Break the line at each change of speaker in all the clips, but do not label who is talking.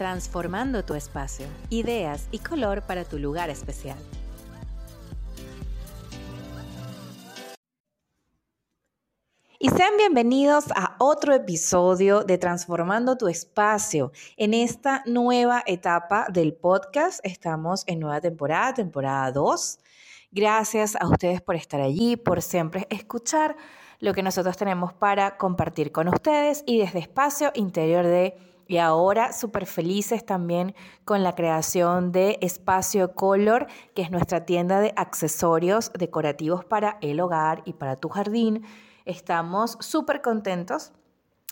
transformando tu espacio, ideas y color para tu lugar especial. Y sean bienvenidos a otro episodio de Transformando tu espacio. En esta nueva etapa del podcast estamos en nueva temporada, temporada 2. Gracias a ustedes por estar allí, por siempre escuchar lo que nosotros tenemos para compartir con ustedes y desde espacio interior de y ahora súper felices también con la creación de Espacio Color, que es nuestra tienda de accesorios decorativos para el hogar y para tu jardín. Estamos súper contentos.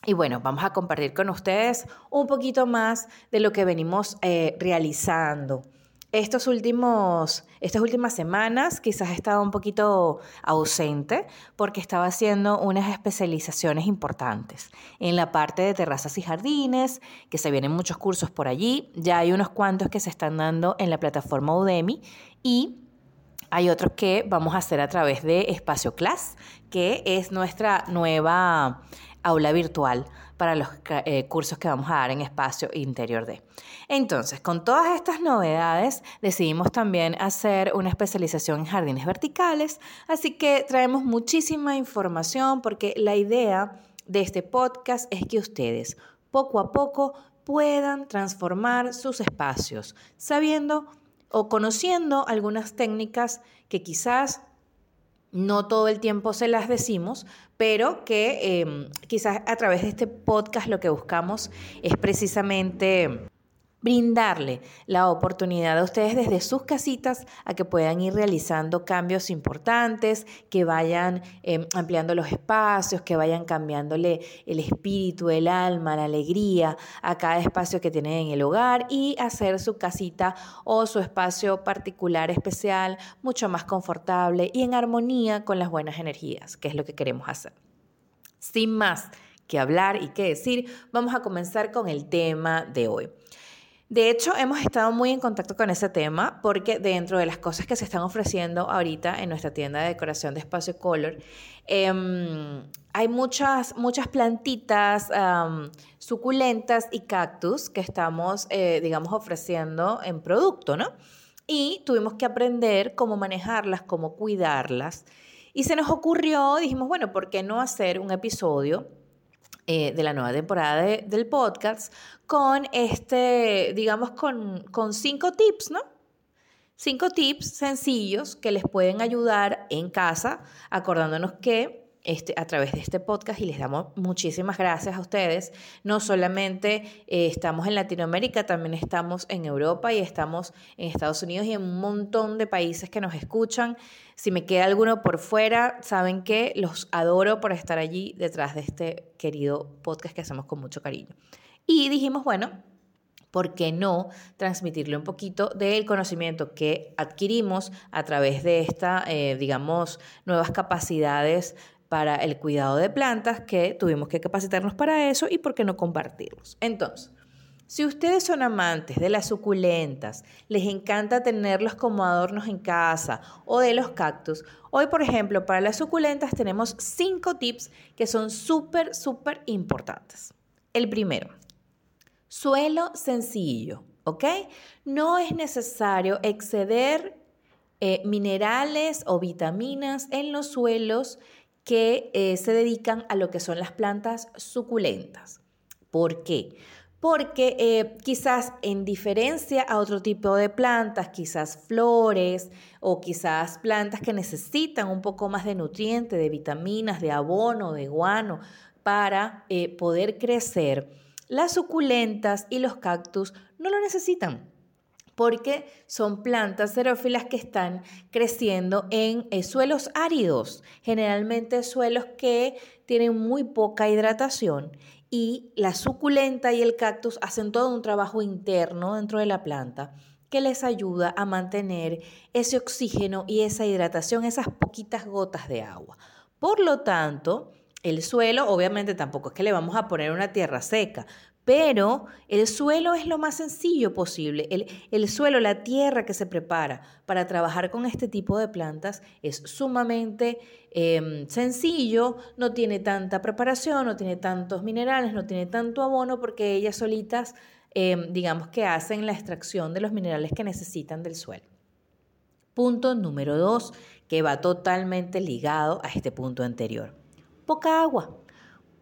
Y bueno, vamos a compartir con ustedes un poquito más de lo que venimos eh, realizando. Estos últimos, estas últimas semanas quizás he estado un poquito ausente porque estaba haciendo unas especializaciones importantes en la parte de terrazas y jardines, que se vienen muchos cursos por allí. Ya hay unos cuantos que se están dando en la plataforma Udemy y hay otros que vamos a hacer a través de Espacio Class, que es nuestra nueva aula virtual para los eh, cursos que vamos a dar en espacio interior de. Entonces, con todas estas novedades, decidimos también hacer una especialización en jardines verticales, así que traemos muchísima información porque la idea de este podcast es que ustedes poco a poco puedan transformar sus espacios, sabiendo o conociendo algunas técnicas que quizás no todo el tiempo se las decimos, pero que em, quizás a través de este podcast lo que buscamos es precisamente brindarle la oportunidad a ustedes desde sus casitas a que puedan ir realizando cambios importantes, que vayan em, ampliando los espacios, que vayan cambiándole el espíritu, el alma, la alegría a cada espacio que tienen en el hogar y hacer su casita o su espacio particular especial mucho más confortable y en armonía con las buenas energías, que es lo que queremos hacer. Sin más que hablar y que decir, vamos a comenzar con el tema de hoy. De hecho, hemos estado muy en contacto con ese tema porque dentro de las cosas que se están ofreciendo ahorita en nuestra tienda de decoración de Espacio Color, em, hay muchas, muchas plantitas suculentas y cactus que estamos, eh, digamos, ofreciendo en producto, ¿no? Y tuvimos que aprender cómo manejarlas, cómo cuidarlas. Y se nos ocurrió, dijimos, bueno, ¿por qué no hacer un episodio eh, de la nueva temporada del podcast con este, digamos, con, con cinco tips, ¿no? Cinco tips sencillos que les pueden ayudar en casa, acordándonos que este, a través de este podcast y les damos muchísimas gracias a ustedes. No solamente eh, estamos en Latinoamérica, también estamos en Europa y estamos en Estados Unidos y en un montón de países que nos escuchan. Si me queda alguno por fuera, saben que los adoro por estar allí detrás de este querido podcast que hacemos con mucho cariño. Y dijimos, bueno, ¿por qué no transmitirle un poquito del conocimiento que adquirimos a través de esta, eh, digamos, nuevas capacidades para el cuidado de plantas, que tuvimos que capacitarnos para eso y por qué no compartirlos. Entonces, si ustedes son amantes de las suculentas, les encanta tenerlos como adornos en casa o de los cactus, hoy por ejemplo para las suculentas tenemos cinco tips que son súper, súper importantes. El primero, suelo sencillo, ¿ok? No es necesario exceder eh, minerales o vitaminas en los suelos que eh, se dedican a lo que son las plantas suculentas. ¿Por qué? Porque eh, quizás en diferencia a otro tipo de plantas, quizás flores o quizás plantas que necesitan un poco más de nutriente, de vitaminas, de abono, de guano para eh, poder crecer, las suculentas y los cactus no lo necesitan porque son plantas xerófilas que están creciendo en eh, suelos áridos, generalmente suelos que tienen muy poca hidratación y la suculenta y el cactus hacen todo un trabajo interno dentro de la planta que les ayuda a mantener ese oxígeno y esa hidratación, esas poquitas gotas de agua. Por lo tanto, el suelo, obviamente tampoco es que le vamos a poner una tierra seca, pero el suelo es lo más sencillo posible. El, suelo, la tierra que se prepara para trabajar con este tipo de plantas es sumamente em, sencillo, no tiene tanta preparación, no tiene tantos minerales, no tiene tanto abono porque ellas solitas em, digamos que hacen la extracción de los minerales que necesitan del suelo. Punto número dos, que va totalmente ligado a este punto anterior. Poca agua,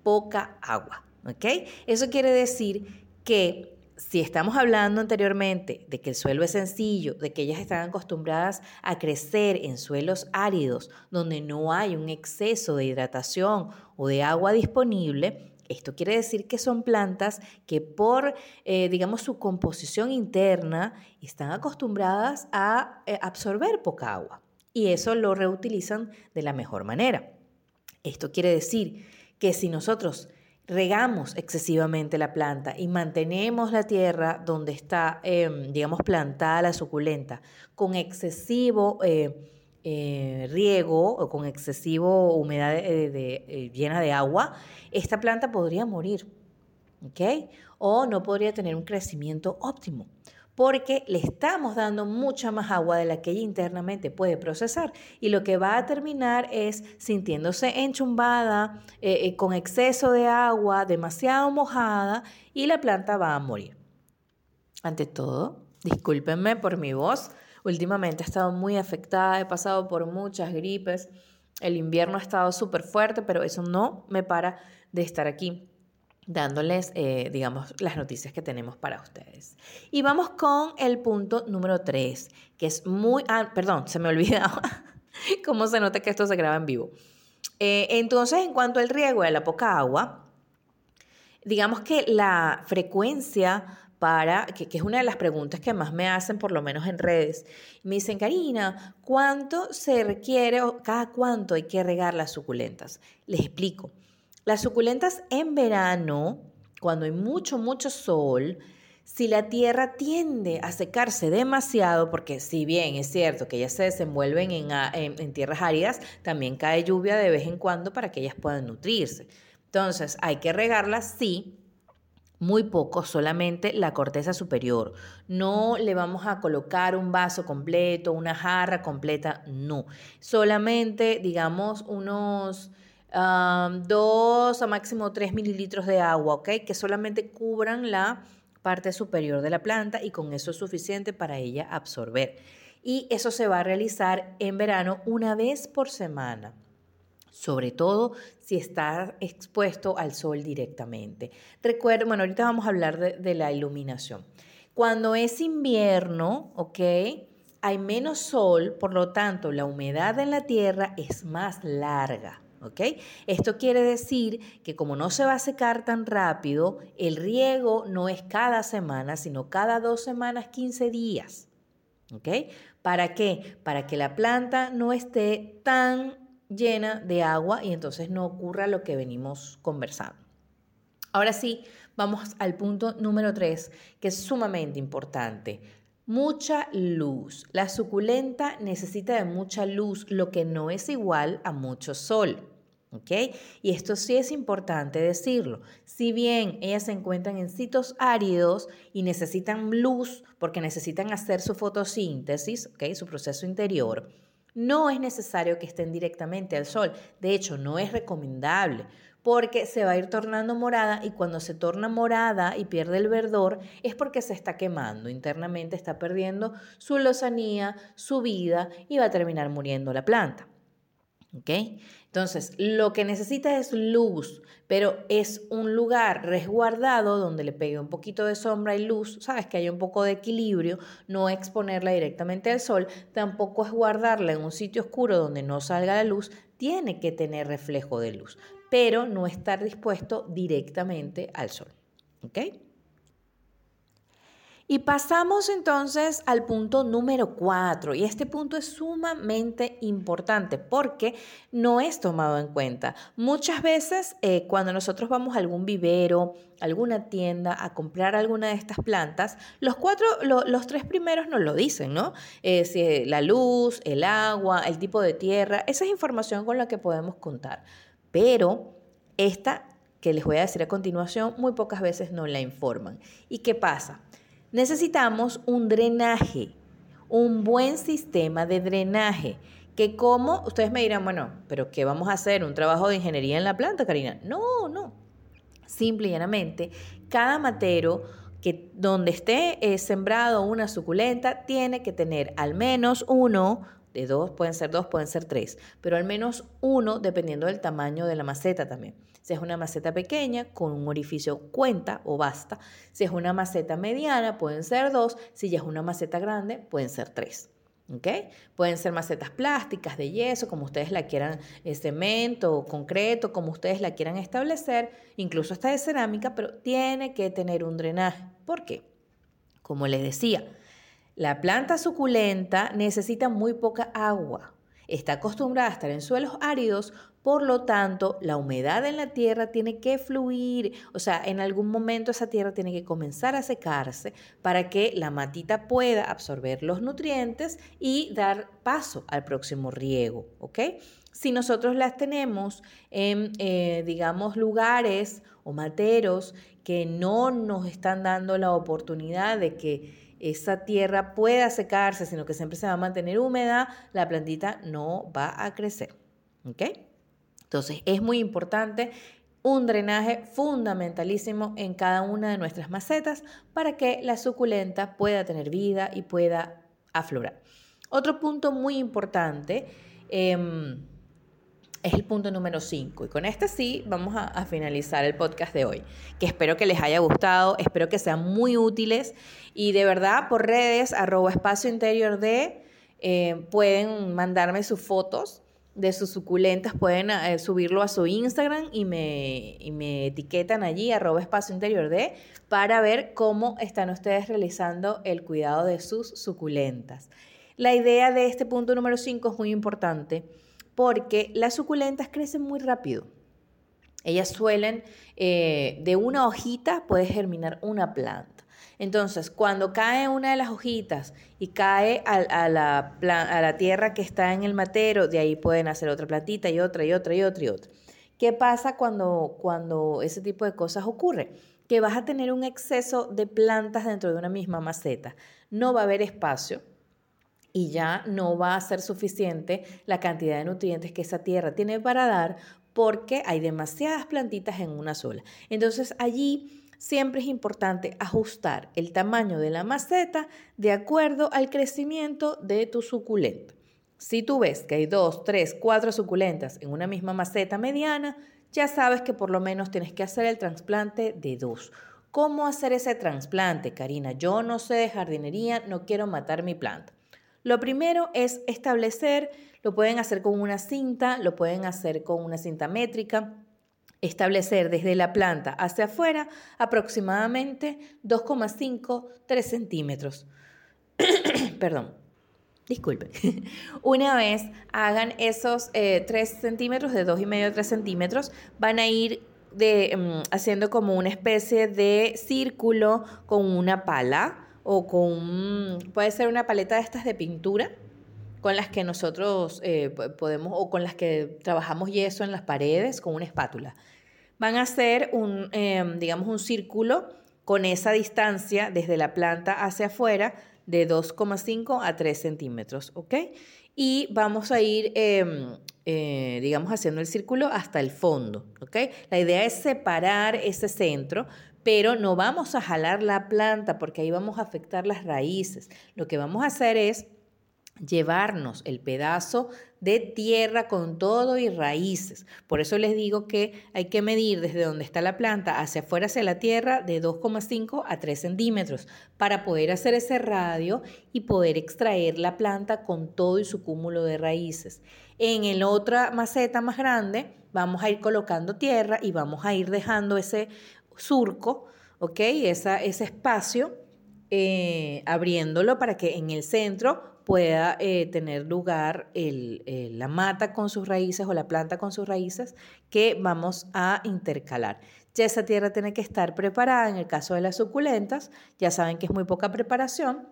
poca agua, ¿ok? Eso quiere decir que si estamos hablando anteriormente de que el suelo es sencillo, de que ellas están acostumbradas a crecer en suelos áridos, donde no hay un exceso de hidratación o de agua disponible, esto quiere decir que son plantas que por, eh, digamos, su composición interna están acostumbradas a eh, absorber poca agua y eso lo reutilizan de la mejor manera. Esto quiere decir que si nosotros regamos excesivamente la planta y mantenemos la tierra donde está, em, digamos, plantada la suculenta con excesivo eh, eh, riego o con excesivo humedad eh, llena de agua, esta planta podría morir, ¿ok? O no podría tener un crecimiento óptimo porque le estamos dando mucha más agua de la que ella internamente puede procesar. Y lo que va a terminar es sintiéndose enchumbada, eh, eh, con exceso de agua, demasiado mojada y la planta va a morir. Ante todo, discúlpenme por mi voz, últimamente he estado muy afectada, he pasado por muchas gripes, el invierno ha estado súper fuerte, pero eso no me para de estar aquí dándoles, eh, digamos, las noticias que tenemos para ustedes. Y vamos con el punto número 3, que es muy... Ah, perdón, se me olvidaba cómo se nota que esto se graba en vivo. Eh, entonces, en cuanto al riego a la poca agua, digamos que la frecuencia para, que, que, es una de las preguntas que más me hacen, por lo menos en redes, me dicen, Karina, ¿cuánto se requiere o cada cuánto hay que regar las suculentas? Les explico. Las suculentas en verano, cuando hay mucho, mucho sol, si la tierra tiende a secarse demasiado, porque si bien es cierto que ellas se desenvuelven en, tierras áridas, también cae lluvia de vez en cuando para que ellas puedan nutrirse. Entonces, hay que regarlas, sí, muy poco, solamente la corteza superior. No le vamos a colocar un vaso completo, una jarra completa, no. Solamente, digamos, unos dos a máximo tres mililitros de agua, ¿ok? Que solamente cubran la parte superior de la planta y con eso es suficiente para ella absorber. Y eso se va a realizar en verano una vez por semana sobre todo si está expuesto al sol directamente. Recuerden, bueno, ahorita vamos a hablar de, de, la iluminación. Cuando es invierno, ¿ok? Hay menos sol, por lo tanto, la humedad en la tierra es más larga. Esto quiere decir que como no se va a secar tan rápido, el riego no es cada semana, sino cada dos semanas, 15 días. ¿Para qué? Para que la planta no esté tan llena de agua y entonces no ocurra lo que venimos conversando. Ahora sí, vamos al punto número 3, que es sumamente importante. Mucha luz. La suculenta necesita de mucha luz, lo que no es igual a mucho sol. Y esto sí es importante decirlo. Si bien ellas se encuentran en sitios áridos y necesitan luz porque necesitan hacer su fotosíntesis, ¿ok? Su proceso interior, no es necesario que estén directamente al sol. De hecho, no es recomendable porque se va a ir tornando morada y cuando se torna morada y pierde el verdor es porque se está quemando internamente, está perdiendo su lozanía, su vida y va a terminar muriendo la planta. ¿Ok? Entonces, lo que necesita es luz, pero es un lugar resguardado donde le pegue un poquito de sombra y luz, sabes que haya un poco de equilibrio, no exponerla directamente al sol, tampoco es guardarla en un sitio oscuro donde no salga la luz, tiene que tener reflejo de luz, pero no estar dispuesto directamente al sol. ¿Ok? Y pasamos entonces al punto número cuatro. Y este punto es sumamente importante porque no es tomado en cuenta. Muchas veces eh, cuando nosotros vamos a algún vivero, alguna tienda a comprar alguna de estas plantas, los cuatro, los tres primeros nos lo dicen, ¿no? Eh, la luz, el agua, el tipo de tierra, esa es información con la que podemos contar. Pero esta que les voy a decir a continuación, muy pocas veces no la informan. ¿Y qué pasa? necesitamos un drenaje, un buen sistema de drenaje. Que como, ustedes me dirán, bueno, pero ¿qué vamos a hacer? ¿Un trabajo de ingeniería en la planta, Karina? No, no. Simple y llanamente, cada matero que donde esté eh, sembrado una suculenta tiene que tener al menos uno de dos, pueden ser dos, pueden ser tres, pero al menos uno dependiendo del tamaño de la maceta también. Si es una maceta pequeña, con un orificio cuenta o basta. Si es una maceta mediana, pueden ser dos. Si ya es una maceta grande, pueden ser tres. ¿Okay? Pueden ser macetas plásticas, de yeso, como ustedes la quieran, eh, cemento, concreto, como ustedes la quieran establecer, incluso hasta de cerámica, pero tiene que tener un drenaje. ¿Por qué? Como les decía, la planta suculenta necesita muy poca agua. Está acostumbrada a estar en suelos áridos, por lo tanto, la humedad en la tierra tiene que fluir, o sea, en algún momento esa tierra tiene que comenzar a secarse para que la matita pueda absorber los nutrientes y dar paso al próximo riego, ¿ok? Si nosotros las tenemos en, eh, digamos, lugares o materos que no nos están dando la oportunidad de que esa tierra pueda secarse, sino que siempre se va a mantener húmeda, la plantita no va a crecer. ¿Ok? Entonces es muy importante un drenaje fundamentalísimo en cada una de nuestras macetas para que la suculenta pueda tener vida y pueda aflorar. Otro punto muy importante em, es el punto número 5. Y con este sí vamos a, finalizar el podcast de hoy, que espero que les haya gustado, espero que sean muy útiles y de verdad por redes, arroba espacio interior de, eh, pueden mandarme sus fotos de sus suculentas, pueden eh, subirlo a su Instagram y me, y me etiquetan allí, arroba espacio interior de, para ver cómo están ustedes realizando el cuidado de sus suculentas. La idea de este punto número 5 es muy importante porque las suculentas crecen muy rápido. Ellas suelen, eh, de una hojita puede germinar una planta. Entonces, cuando cae una de las hojitas y cae a, la, tierra que está en el matero, de ahí pueden hacer otra plantita y otra y otra y otra y otra. ¿Qué pasa cuando, cuando ese tipo de cosas ocurre? Que vas a tener un exceso de plantas dentro de una misma maceta. No va a haber espacio y ya no va a ser suficiente la cantidad de nutrientes que esa tierra tiene para dar porque hay demasiadas plantitas en una sola. Entonces allí siempre es importante ajustar el tamaño de la maceta de acuerdo al crecimiento de tu suculenta. Si tú ves que hay dos, tres, cuatro suculentas en una misma maceta mediana, ya sabes que por lo menos tienes que hacer el trasplante de dos. ¿Cómo hacer ese trasplante, Karina? Yo no sé de jardinería, no quiero matar mi planta. Lo primero es establecer, lo pueden hacer con una cinta, lo pueden hacer con una cinta métrica, establecer desde la planta hacia afuera aproximadamente 2,5, 3 centímetros. Perdón. Disculpen. Una vez hagan esos 3 eh, centímetros, de 2,5 a 3 centímetros, van a ir mm, haciendo como una especie de círculo con una pala o con, puede ser una paleta de estas de pintura con las que nosotros eh, podemos, o con las que trabajamos yeso en las paredes con una espátula. Van a hacer un, em, digamos, un círculo con esa distancia desde la planta hacia afuera de 2,5 a 3 centímetros, ¿ok? Y vamos a ir, em, eh, digamos, haciendo el círculo hasta el fondo, ¿ok? La idea es separar ese centro, pero no vamos a jalar la planta porque ahí vamos a afectar las raíces. Lo que vamos a hacer es llevarnos el pedazo de tierra con todo y raíces. Por eso les digo que hay que medir desde donde está la planta hacia afuera, hacia la tierra, de 2,5 a 3 centímetros para poder hacer ese radio y poder extraer la planta con todo y su cúmulo de raíces. En el otra maceta más grande vamos a ir colocando tierra y vamos a ir dejando ese surco. Esa, ese espacio, eh, abriéndolo para que en el centro pueda eh, tener lugar eh, la mata con sus raíces o la planta con sus raíces que vamos a intercalar. Ya esa tierra tiene que estar preparada, en el caso de las suculentas, ya saben que es muy poca preparación,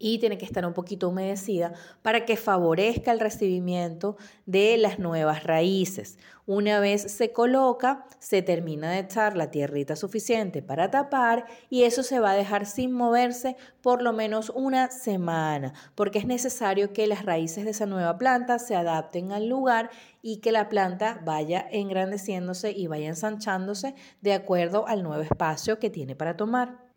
y tiene que estar un poquito humedecida para que favorezca el recibimiento de las nuevas raíces. Una vez se coloca, se termina de echar la tierrita suficiente para tapar y eso se va a dejar sin moverse por lo menos una semana, porque es necesario que las raíces de esa nueva planta se adapten al lugar y que la planta vaya engrandeciéndose y vaya ensanchándose de acuerdo al nuevo espacio que tiene para tomar.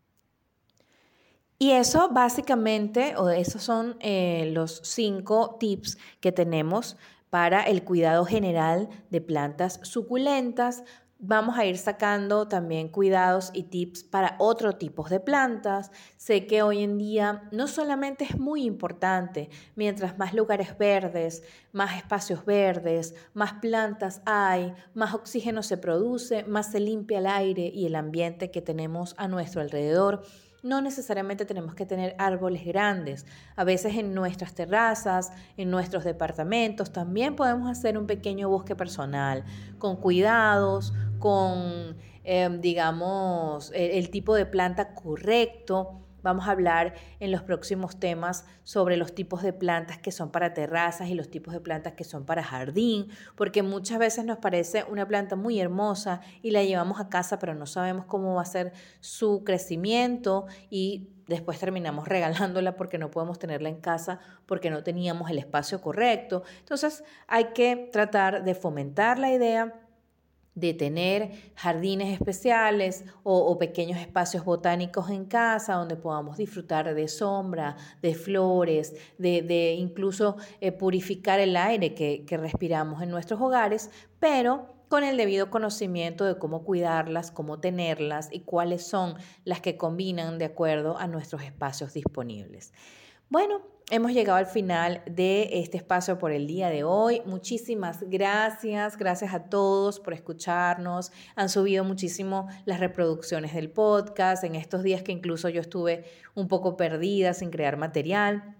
Y eso básicamente, o esos son eh, los cinco tips que tenemos para el cuidado general de plantas suculentas, vamos a ir sacando también cuidados y tips para otro tipos de plantas. Sé que hoy en día no solamente es muy importante, mientras más lugares verdes, más espacios verdes, más plantas hay, más oxígeno se produce, más se limpia el aire y el ambiente que tenemos a nuestro alrededor no necesariamente tenemos que tener árboles grandes. A veces en nuestras terrazas, en nuestros departamentos, también podemos hacer un pequeño bosque personal, con cuidados, con, em, digamos, el tipo de planta correcto Vamos a hablar en los próximos temas sobre los tipos de plantas que son para terrazas y los tipos de plantas que son para jardín, porque muchas veces nos parece una planta muy hermosa y la llevamos a casa, pero no sabemos cómo va a ser su crecimiento y después terminamos regalándola porque no podemos tenerla en casa porque no teníamos el espacio correcto. Entonces hay que tratar de fomentar la idea de tener jardines especiales o, pequeños espacios botánicos en casa donde podamos disfrutar de sombra, de flores, de, incluso eh, purificar el aire que, que respiramos en nuestros hogares, pero con el debido conocimiento de cómo cuidarlas, cómo tenerlas y cuáles son las que combinan de acuerdo a nuestros espacios disponibles. Bueno, hemos llegado al final de este espacio por el día de hoy. Muchísimas gracias, gracias a todos por escucharnos. Han subido muchísimo las reproducciones del podcast en estos días que incluso yo estuve un poco perdida sin crear material.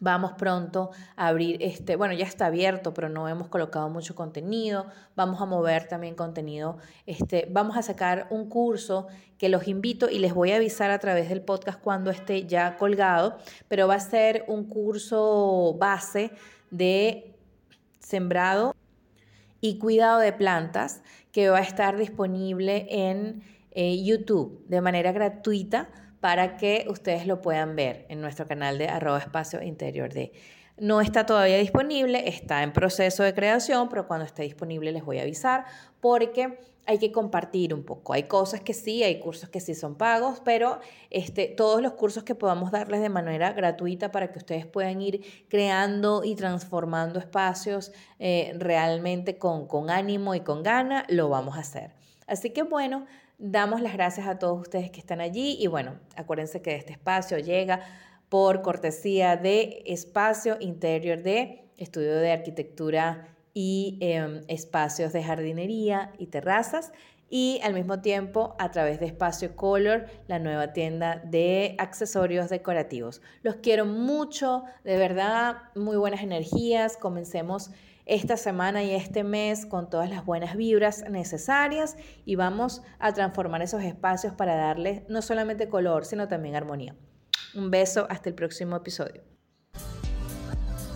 Vamos pronto a abrir este, bueno, ya está abierto, pero no hemos colocado mucho contenido. Vamos a mover también contenido. Este, vamos a sacar un curso que los invito y les voy a avisar a través del podcast cuando esté ya colgado, pero va a ser un curso base de sembrado y cuidado de plantas que va a estar disponible en eh, YouTube de manera gratuita para que ustedes lo puedan ver en nuestro canal de arroba espacio interior de. No está todavía disponible, está en proceso de creación, pero cuando esté disponible les voy a avisar porque hay que compartir un poco. Hay cosas que sí, hay cursos que sí son pagos, pero este, todos los cursos que podamos darles de manera gratuita para que ustedes puedan ir creando y transformando espacios eh, realmente con, con ánimo y con gana, lo vamos a hacer. Así que bueno, Damos las gracias a todos ustedes que están allí y bueno, acuérdense que este espacio llega por cortesía de Espacio Interior de Estudio de Arquitectura y em, Espacios de Jardinería y Terrazas y al mismo tiempo a través de Espacio Color, la nueva tienda de accesorios decorativos. Los quiero mucho, de verdad, muy buenas energías. Comencemos esta semana y este mes con todas las buenas vibras necesarias y vamos a transformar esos espacios para darles no solamente color, sino también armonía. Un beso, hasta el próximo episodio.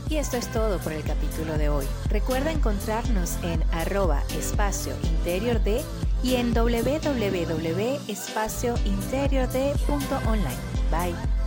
Y esto es todo por el capítulo de hoy. Recuerda encontrarnos en arroba espacio interior de y en www.espaciointeriorde.online. Bye.